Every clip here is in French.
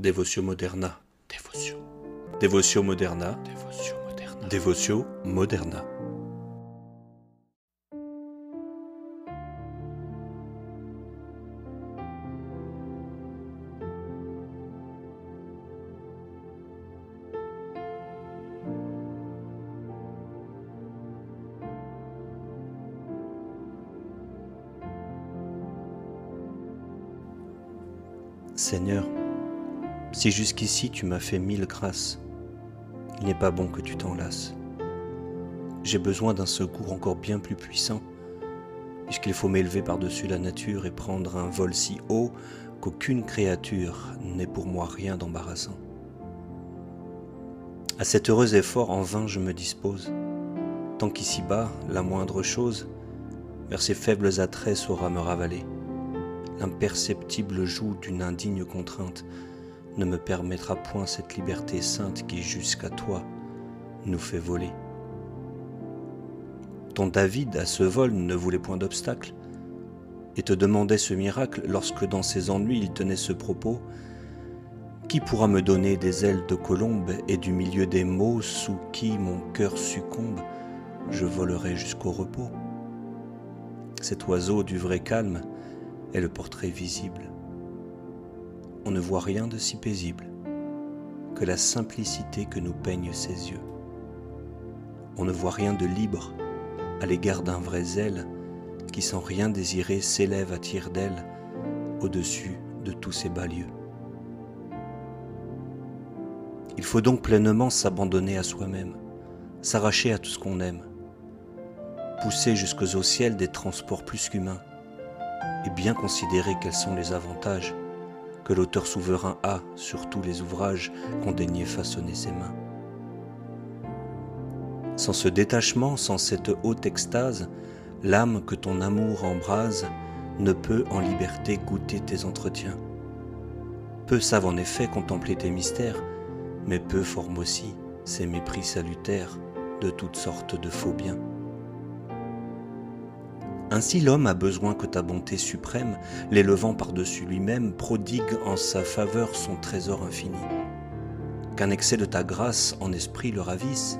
Devotio moderna. Devotio. Devotio moderna. Devotio moderna. Devotio moderna. Seigneur, si jusqu'ici tu m'as fait mille grâces, il n'est pas bon que tu t'en lasses. J'ai besoin d'un secours encore bien plus puissant, puisqu'il faut m'élever par-dessus la nature et prendre un vol si haut qu'aucune créature n'est pour moi rien d'embarrassant. À cet heureux effort en vain je me dispose, tant qu'ici-bas, la moindre chose, vers ces faibles attraits saura me ravaler l'imperceptible joug d'une indigne contrainte ne me permettra point cette liberté sainte qui jusqu'à toi nous fait voler. Ton David à ce vol ne voulait point d'obstacle et te demandait ce miracle lorsque dans ses ennuis il tenait ce propos Qui pourra me donner des ailes de colombe et du milieu des mots sous qui mon cœur succombe, je volerai jusqu'au repos Cet oiseau du vrai calme est le portrait visible. On ne voit rien de si paisible que la simplicité que nous peignent ses yeux. On ne voit rien de libre à l'égard d'un vrai zèle qui sans rien désirer s'élève à tire d'aile au-dessus de tous ces bas lieux. Il faut donc pleinement s'abandonner à soi-même, s'arracher à tout ce qu'on aime, pousser jusqu'aux ciel des transports plus qu'humains, et bien considérer quels sont les avantages que l'auteur souverain a sur tous les ouvrages qu'ont daigné façonner ses mains. Sans ce détachement, sans cette haute extase, l'âme que ton amour embrase ne peut en liberté goûter tes entretiens. Peu savent en effet contempler tes mystères, mais peu forment aussi ces mépris salutaires de toutes sortes de faux biens. Ainsi l'homme a besoin que ta bonté suprême, l'élevant par-dessus lui-même, prodigue en sa faveur son trésor infini. Qu'un excès de ta grâce en esprit le ravisse,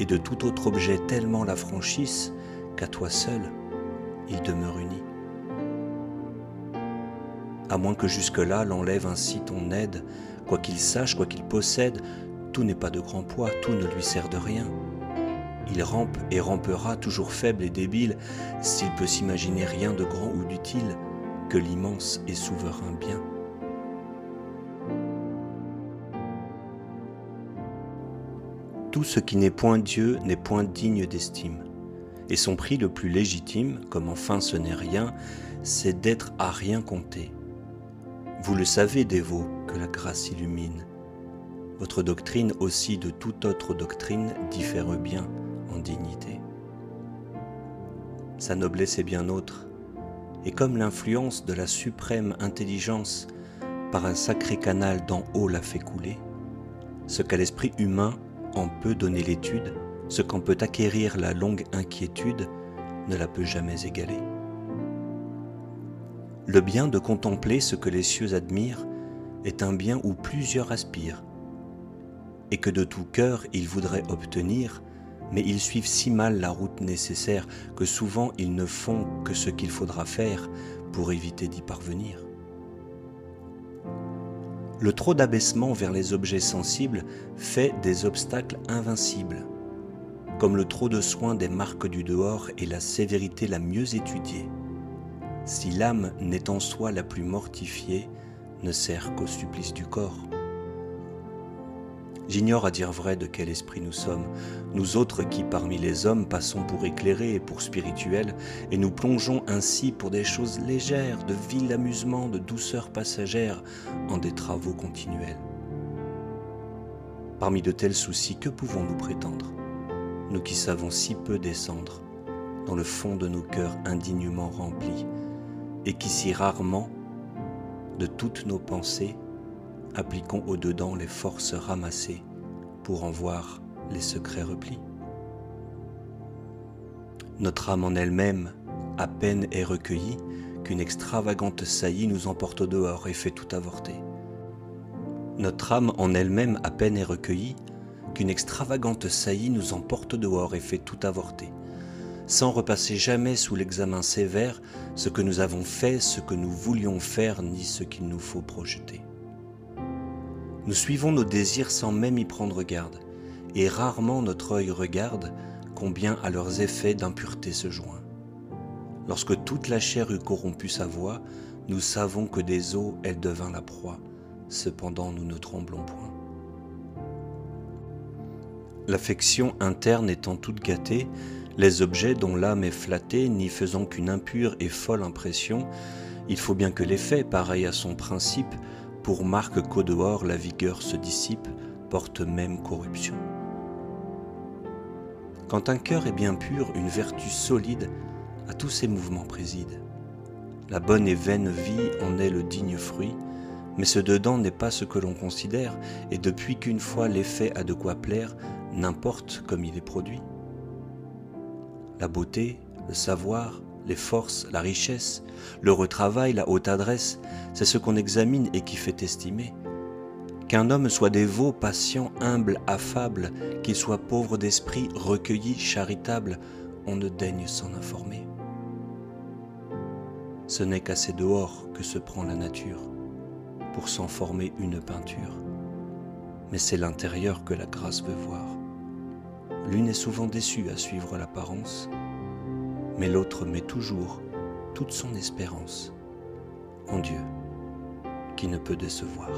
et de tout autre objet tellement l'affranchisse, qu'à toi seul il demeure uni. À moins que jusque-là l'enlève ainsi ton aide, quoi qu'il sache, quoi qu'il possède, tout n'est pas de grand poids, tout ne lui sert de rien. Il rampe et rampera toujours faible et débile s'il peut s'imaginer rien de grand ou d'utile que l'immense et souverain bien. Tout ce qui n'est point Dieu n'est point digne d'estime, et son prix le plus légitime, comme enfin ce n'est rien, c'est d'être à rien compté. Vous le savez, dévots, que la grâce illumine. Votre doctrine aussi de toute autre doctrine diffère bien en dignité. Sa noblesse est bien autre, et comme l'influence de la suprême intelligence par un sacré canal d'en haut l'a fait couler, ce qu'à l'esprit humain en peut donner l'étude, ce qu'en peut acquérir la longue inquiétude, ne la peut jamais égaler. Le bien de contempler ce que les cieux admirent est un bien où plusieurs aspirent, et que de tout cœur ils voudraient obtenir mais ils suivent si mal la route nécessaire que souvent ils ne font que ce qu'il faudra faire pour éviter d'y parvenir. Le trop d'abaissement vers les objets sensibles fait des obstacles invincibles, comme le trop de soin des marques du dehors et la sévérité la mieux étudiée. Si l'âme n'est en soi la plus mortifiée, ne sert qu'au supplice du corps. J'ignore à dire vrai de quel esprit nous sommes, nous autres qui parmi les hommes passons pour éclairés et pour spirituels, et nous plongeons ainsi pour des choses légères, de vil amusement, de douceur passagère, en des travaux continuels. Parmi de tels soucis, que pouvons-nous prétendre, nous qui savons si peu descendre dans le fond de nos cœurs indignement remplis, et qui si rarement, de toutes nos pensées, appliquons au-dedans les forces ramassées pour en voir les secrets replis. Notre âme en elle-même, à peine est recueillie qu'une extravagante saillie nous emporte dehors et fait tout avorter. Notre âme en elle-même à peine est recueillie, qu'une extravagante saillie nous emporte dehors et fait tout avorter, sans repasser jamais sous l'examen sévère ce que nous avons fait, ce que nous voulions faire, ni ce qu'il nous faut projeter. Nous suivons nos désirs sans même y prendre garde, et rarement notre œil regarde combien à leurs effets d'impureté se joint. Lorsque toute la chair eut corrompu sa voix, nous savons que des eaux elle devint la proie, cependant nous ne tremblons point. L'affection interne étant toute gâtée, les objets dont l'âme est flattée n'y faisant qu'une impure et folle impression, il faut bien que l'effet, pareil à son principe, pour marque qu'au dehors la vigueur se dissipe, porte même corruption. Quand un cœur est bien pur, une vertu solide à tous ses mouvements préside. La bonne et vaine vie en est le digne fruit, mais ce dedans n'est pas ce que l'on considère, et depuis qu'une fois l'effet a de quoi plaire, n'importe comme il est produit. La beauté, le savoir, les forces, la richesse, le retravail, la haute adresse, c'est ce qu'on examine et qui fait estimer. Qu'un homme soit dévot, patient, humble, affable, qu'il soit pauvre d'esprit, recueilli, charitable, on ne daigne s'en informer. Ce n'est qu'à ses dehors que se prend la nature pour s'en former une peinture. Mais c'est l'intérieur que la grâce veut voir. L'une est souvent déçue à suivre l'apparence, mais l'autre met toujours toute son espérance en Dieu qui ne peut décevoir.